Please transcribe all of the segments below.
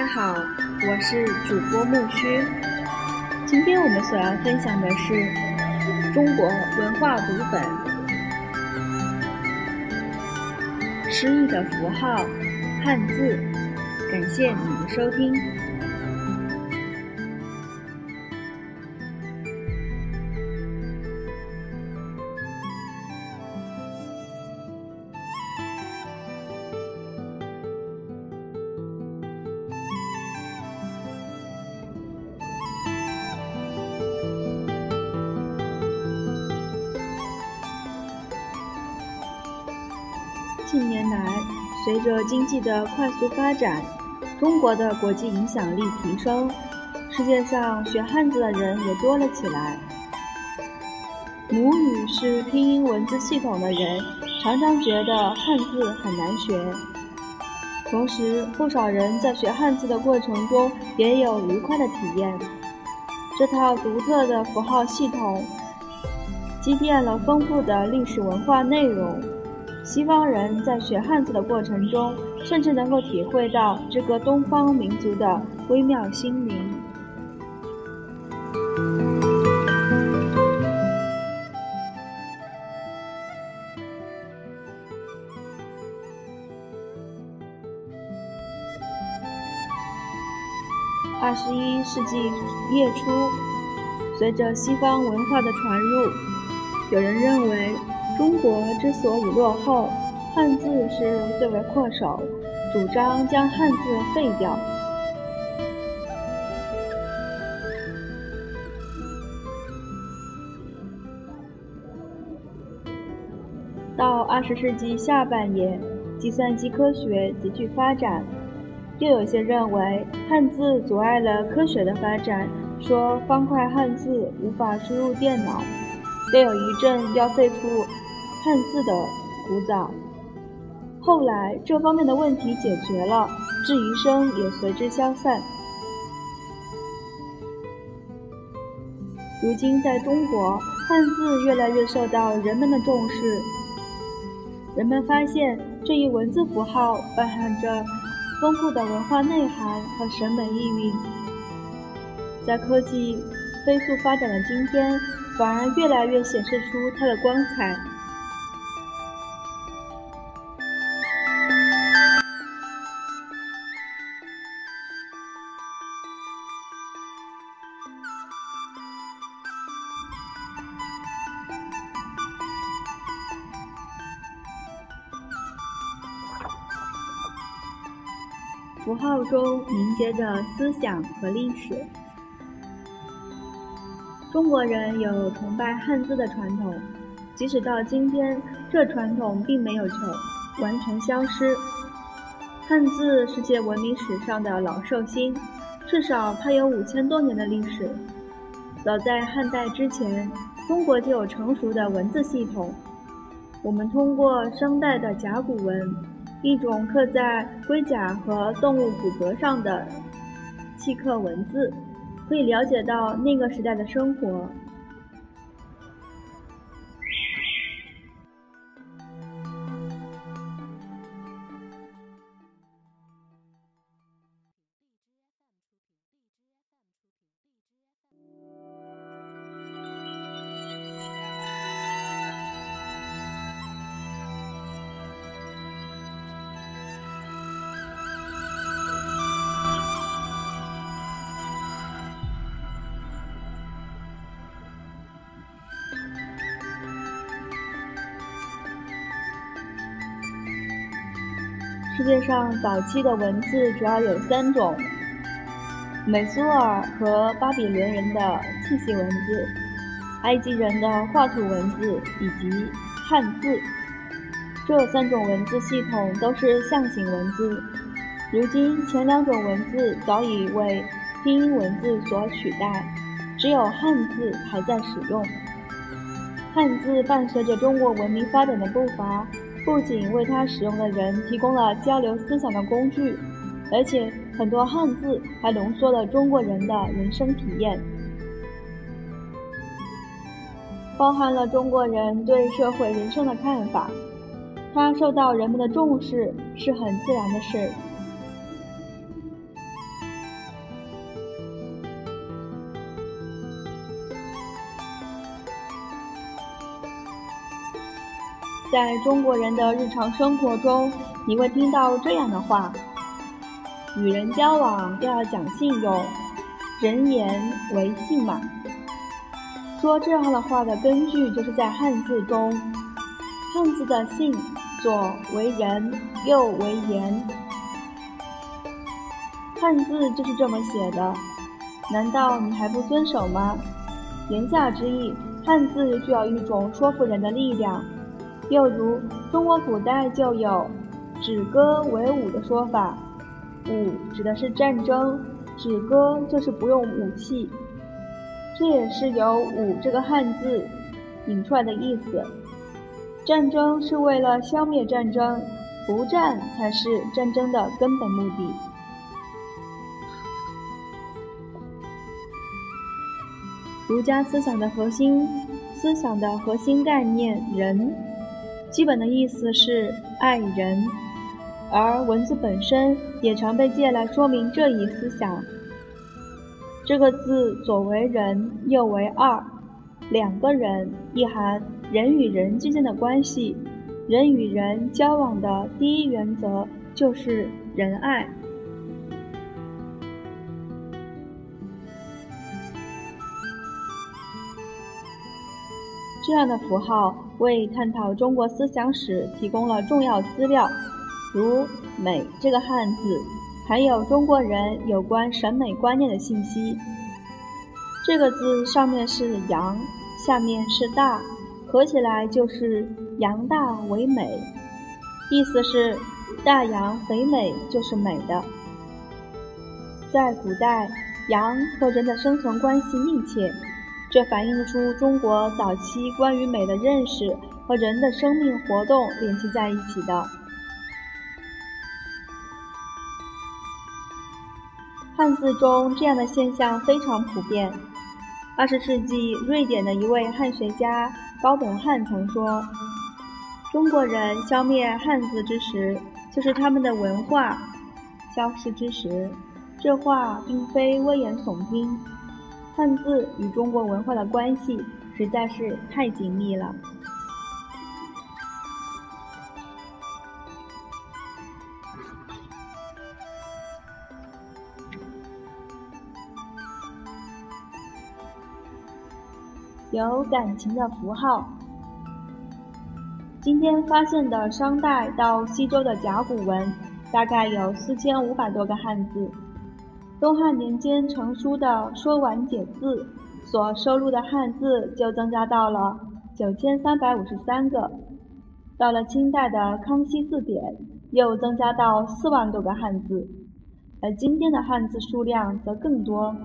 大家好，我是主播木须。今天我们所要分享的是中国文化读本《诗意的符号》汉字。感谢你的收听。经济的快速发展，中国的国际影响力提升，世界上学汉字的人也多了起来。母语是拼音文字系统的人，常常觉得汉字很难学。同时，不少人在学汉字的过程中也有愉快的体验。这套独特的符号系统，积淀了丰富的历史文化内容。西方人在学汉字的过程中，甚至能够体会到这个东方民族的微妙心灵。二十一世纪月初，随着西方文化的传入，有人认为。中国之所以落后，汉字是最为恪守，主张将汉字废掉。到二十世纪下半叶，计算机科学急剧发展，又有些认为汉字阻碍了科学的发展，说方块汉字无法输入电脑，便有一阵要废除。汉字的古早，后来这方面的问题解决了，质疑声也随之消散。如今在中国，汉字越来越受到人们的重视。人们发现这一文字符号包含着丰富的文化内涵和审美意蕴。在科技飞速发展的今天，反而越来越显示出它的光彩。符号中凝结着思想和历史。中国人有崇拜汉字的传统，即使到今天，这传统并没有成完全消失。汉字世界文明史上的老寿星，至少它有五千多年的历史。早在汉代之前，中国就有成熟的文字系统。我们通过商代的甲骨文。一种刻在龟甲和动物骨骼上的契刻文字，可以了解到那个时代的生活。世界上早期的文字主要有三种：美苏尔和巴比伦人的气息文字、埃及人的画图文字以及汉字。这三种文字系统都是象形文字。如今，前两种文字早已为拼音文字所取代，只有汉字还在使用。汉字伴随着中国文明发展的步伐。不仅为他使用的人提供了交流思想的工具，而且很多汉字还浓缩了中国人的人生体验，包含了中国人对社会人生的看法。他受到人们的重视是很自然的事。在中国人的日常生活中，你会听到这样的话：与人交往要讲信用，人言为信嘛。说这样的话的根据就是在汉字中，汉字的信左为人，右为言，汉字就是这么写的。难道你还不遵守吗？言下之意，汉字具有一种说服人的力量。又如中国古代就有“止戈为武”的说法，“武”指的是战争，“止戈”就是不用武器，这也是由“武”这个汉字引出来的意思。战争是为了消灭战争，不战才是战争的根本目的。儒家思想的核心，思想的核心概念“人”。基本的意思是爱人，而文字本身也常被借来说明这一思想。这个字左为人，右为二，两个人，意含人与人之间的关系。人与人交往的第一原则就是仁爱。这样的符号为探讨中国思想史提供了重要资料，如“美”这个汉字，还有中国人有关审美观念的信息。这个字上面是“阳”，下面是“大”，合起来就是“阳大为美”，意思是大洋肥美就是美的。在古代，阳和人的生存关系密切。这反映出中国早期关于美的认识和人的生命活动联系在一起的。汉字中这样的现象非常普遍。二十世纪，瑞典的一位汉学家高本汉曾说：“中国人消灭汉字之时，就是他们的文化消失之时。”这话并非危言耸听。汉字与中国文化的关系实在是太紧密了。有感情的符号。今天发现的商代到西周的甲骨文，大概有四千五百多个汉字。东汉年间成书的《说文解字》所收录的汉字就增加到了九千三百五十三个，到了清代的《康熙字典》又增加到四万多个汉字，而今天的汉字数量则更多。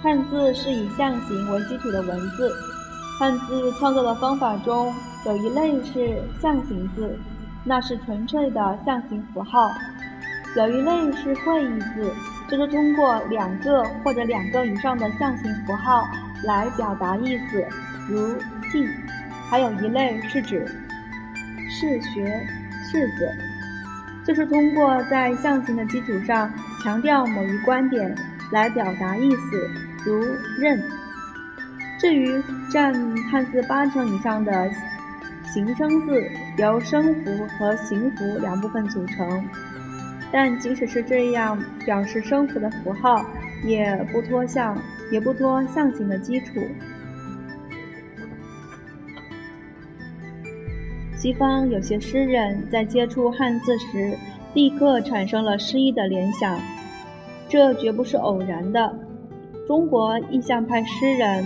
汉字是以象形为基础的文字，汉字创作的方法中。有一类是象形字，那是纯粹的象形符号；有一类是会意字，就是通过两个或者两个以上的象形符号来表达意思，如“进”；还有一类是指“是学”“是字”，就是通过在象形的基础上强调某一观点来表达意思，如“认”。至于占汉字八成以上的。形声字由声符和形符两部分组成，但即使是这样，表示声符的符号也不脱象，也不脱象形的基础。西方有些诗人在接触汉字时，立刻产生了诗意的联想，这绝不是偶然的。中国意象派诗人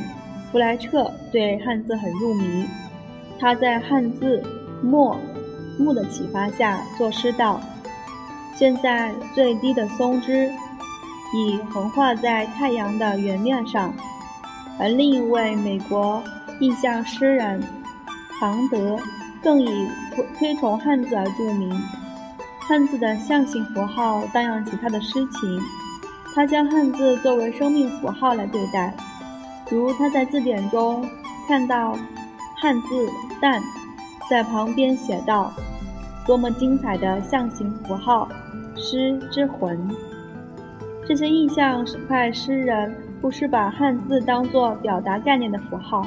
弗莱彻对汉字很入迷。他在汉字“墨”木的启发下作诗道：“现在最低的松枝已横画在太阳的圆面上。”而另一位美国意象诗人庞德更以推崇汉字而著名。汉字的象形符号荡漾起他的诗情，他将汉字作为生命符号来对待，如他在字典中看到。汉字“旦”在旁边写道：“多么精彩的象形符号，诗之魂！”这些意象派诗人不是把汉字当作表达概念的符号，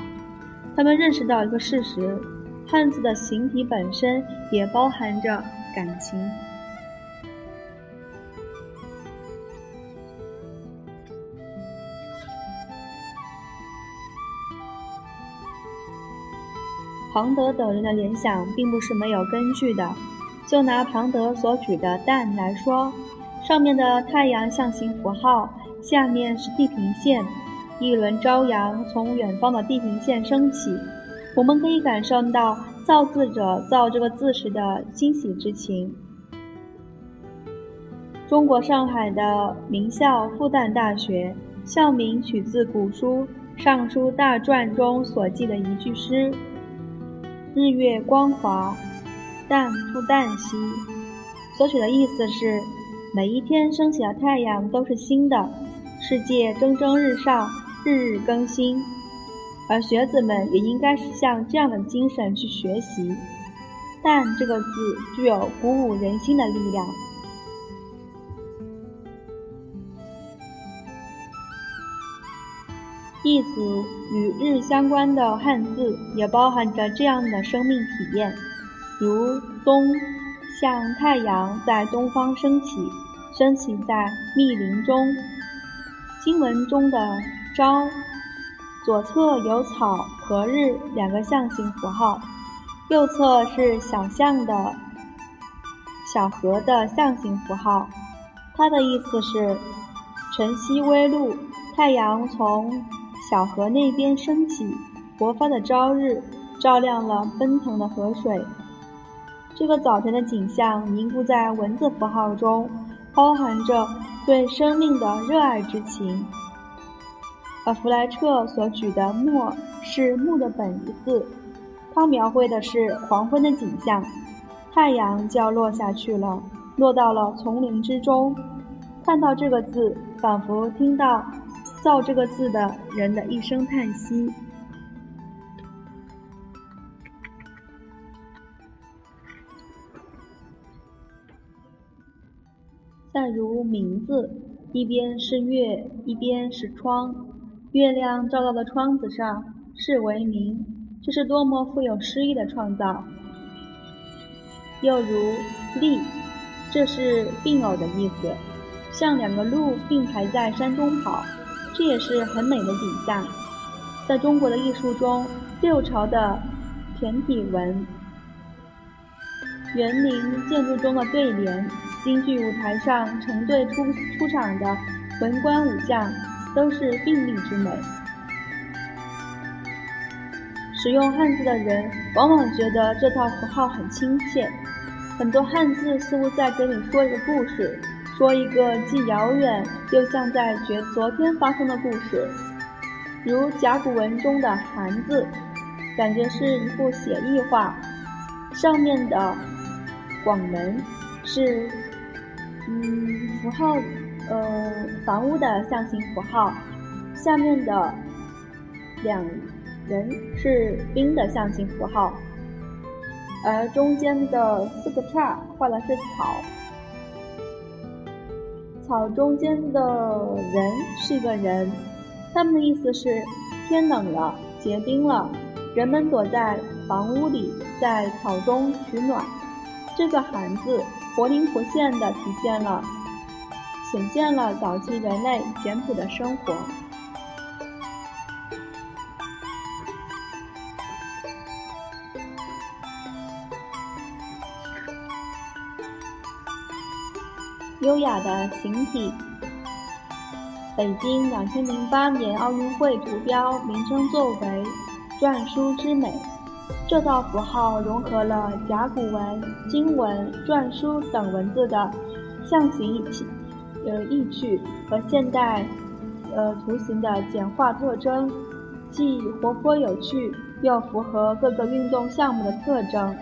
他们认识到一个事实：汉字的形体本身也包含着感情。庞德等人的联想并不是没有根据的。就拿庞德所举的蛋来说，上面的太阳象形符号，下面是地平线，一轮朝阳从远方的地平线升起，我们可以感受到造字者造这个字时的欣喜之情。中国上海的名校复旦大学校名取自古书《尚书大传》中所记的一句诗。日月光华，旦复旦兮。所取的意思是，每一天升起的太阳都是新的，世界蒸蒸日上，日日更新。而学子们也应该是像这样的精神去学习。旦这个字具有鼓舞人心的力量。一组与日相关的汉字也包含着这样的生命体验，如东，像太阳在东方升起，升起在密林中。经文中的朝，左侧有草和日两个象形符号，右侧是小象的小河的象形符号。它的意思是晨曦微露，太阳从。小河那边升起，勃发的朝日照亮了奔腾的河水。这个早晨的景象凝固在文字符号中，包含着对生命的热爱之情。而弗莱彻所举的“墨”是木的本字，它描绘的是黄昏的景象，太阳就要落下去了，落到了丛林之中。看到这个字，仿佛听到。造这个字的人的一声叹息。再如名字，一边是月，一边是窗，月亮照到了窗子上，是为名，这是多么富有诗意的创造。又如立，这是并偶的意思，像两个鹿并排在山中跑。这也是很美的景象，在中国的艺术中，六朝的骈体文、园林建筑中的对联、京剧舞台上成对出出场的文官武将，都是并立之美。使用汉字的人往往觉得这套符号很亲切，很多汉字似乎在跟你说一个故事。说一个既遥远又像在昨昨天发生的故事，如甲骨文中的“寒”字，感觉是一幅写意画。上面的“广门”是嗯符号，呃房屋的象形符号；下面的两人是兵的象形符号，而中间的四个叉画的是草。草中间的人是个人，他们的意思是天冷了，结冰了，人们躲在房屋里，在草中取暖。这个“寒”字活灵活现地体现了，显现了早期人类简朴的生活。优雅的形体。北京两千零八年奥运会图标名称作为“篆书之美”，这道符号融合了甲骨文、金文、篆书等文字的象形意气，呃意趣和现代呃图形的简化特征，既活泼有趣，又符合各个运动项目的特征。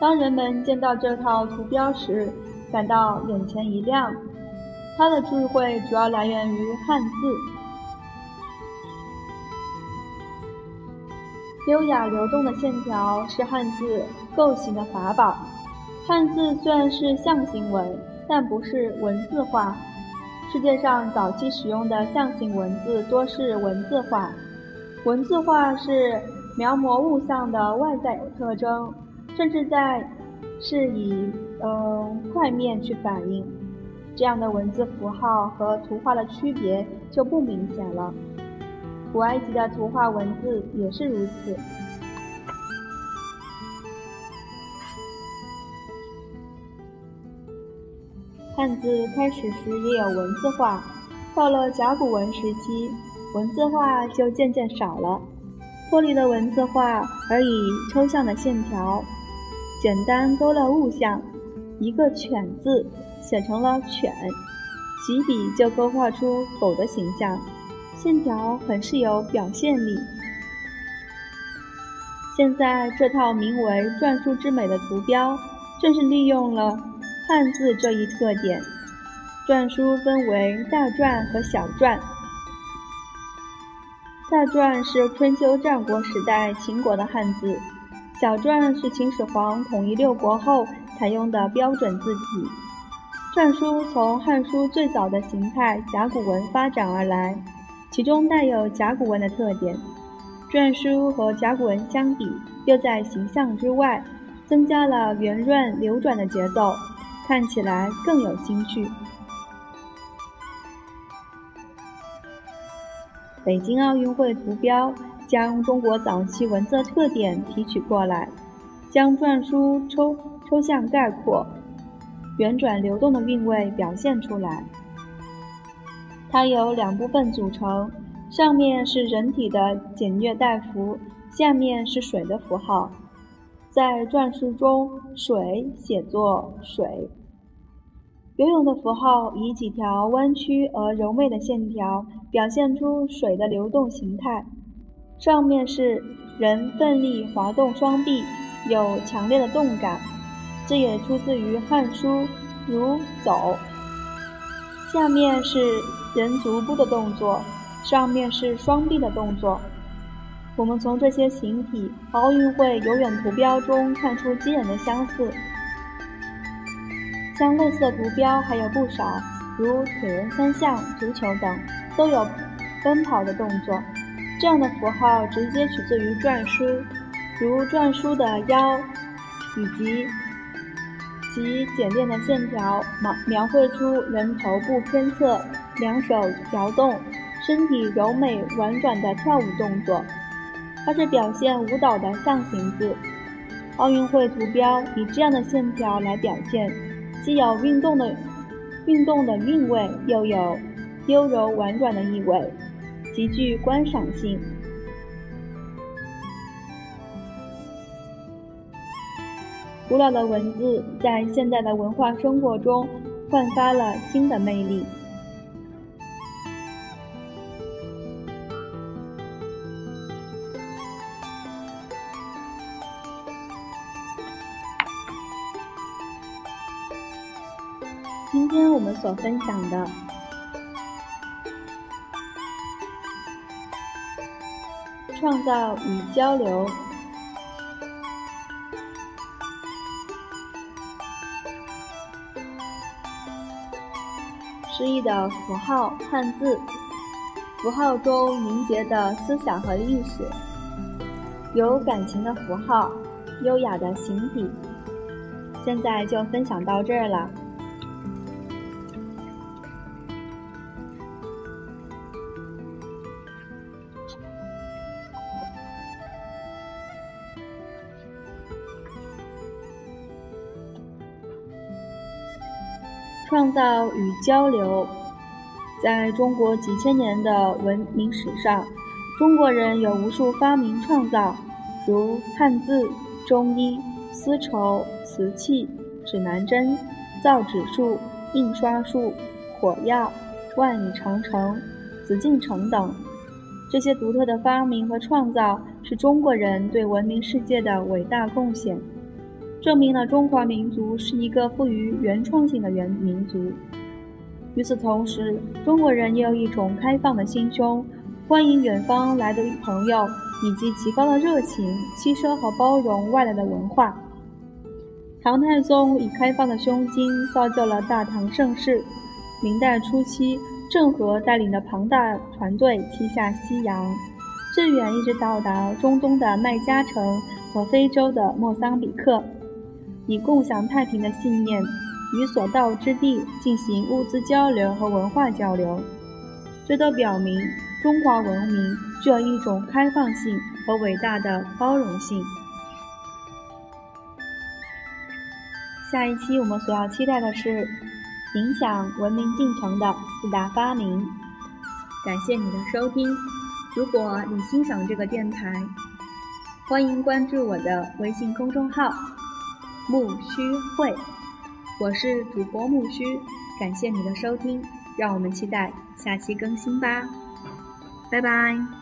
当人们见到这套图标时，感到眼前一亮，它的智慧主要来源于汉字，优雅流动的线条是汉字构形的法宝。汉字虽然是象形文，但不是文字化，世界上早期使用的象形文字多是文字画，文字画是描摹物象的外在特征，甚至在是以嗯块面去反映。这样的文字符号和图画的区别就不明显了。古埃及的图画文字也是如此。汉字开始时也有文字画，到了甲骨文时期，文字画就渐渐少了，脱离了文字画，而以抽象的线条，简单勾勒物象，一个“犬”字写成了犬，几笔就勾画出狗的形象，线条很是有表现力。现在这套名为“篆书之美”的图标，正是利用了。汉字这一特点，篆书分为大篆和小篆。大篆是春秋战国时代秦国的汉字，小篆是秦始皇统一六国后采用的标准字体。篆书从《汉书》最早的形态甲骨文发展而来，其中带有甲骨文的特点。篆书和甲骨文相比，又在形象之外，增加了圆润流转的节奏。看起来更有兴趣。北京奥运会图标将中国早期文字特点提取过来，将篆书抽抽象概括、圆转流动的韵味表现出来。它由两部分组成，上面是人体的简略带符，下面是水的符号。在篆书中，水写作水，游泳的符号以几条弯曲而柔美的线条表现出水的流动形态。上面是人奋力滑动双臂，有强烈的动感，这也出自于《汉书》，如走。下面是人足部的动作，上面是双臂的动作。我们从这些形体奥运会游泳图标中看出惊人的相似。像类似的图标还有不少，如铁人三项、足球等，都有奔跑的动作。这样的符号直接取自于篆书，如篆书的腰，以及其简练的线条，描描绘出人头部偏侧，两手摇动，身体柔美婉转的跳舞动作。它是表现舞蹈的象形字，奥运会图标以这样的线条来表现，既有运动的运动的韵味，又有优柔婉转的意味，极具观赏性。古老的文字在现代的文化生活中焕发了新的魅力。今天我们所分享的创造与交流，诗意的符号汉字，符号中凝结的思想和历史，有感情的符号，优雅的形体。现在就分享到这儿了。创造与交流，在中国几千年的文明史上，中国人有无数发明创造，如汉字、中医、丝绸、瓷器、指南针、造纸术、印刷术、火药、万里长城、紫禁城等。这些独特的发明和创造，是中国人对文明世界的伟大贡献。证明了中华民族是一个富于原创性的原民族。与此同时，中国人也有一种开放的心胸，欢迎远方来的朋友，以及极高的热情，吸收和包容外来的文化。唐太宗以开放的胸襟造就了大唐盛世，明代初期，郑和带领的庞大船队七下西洋，最远一直到达中东的麦加城和非洲的莫桑比克，以共享太平的信念，与所到之地进行物资交流和文化交流。这都表明中华文明具有一种开放性和伟大的包容性。下一期我们所要期待的是影响文明进程的四大发明。感谢你的收听，如果你欣赏这个电台，欢迎关注我的微信公众号“木须会”，我是主播木须。感谢你的收听，让我们期待下期更新吧，拜拜。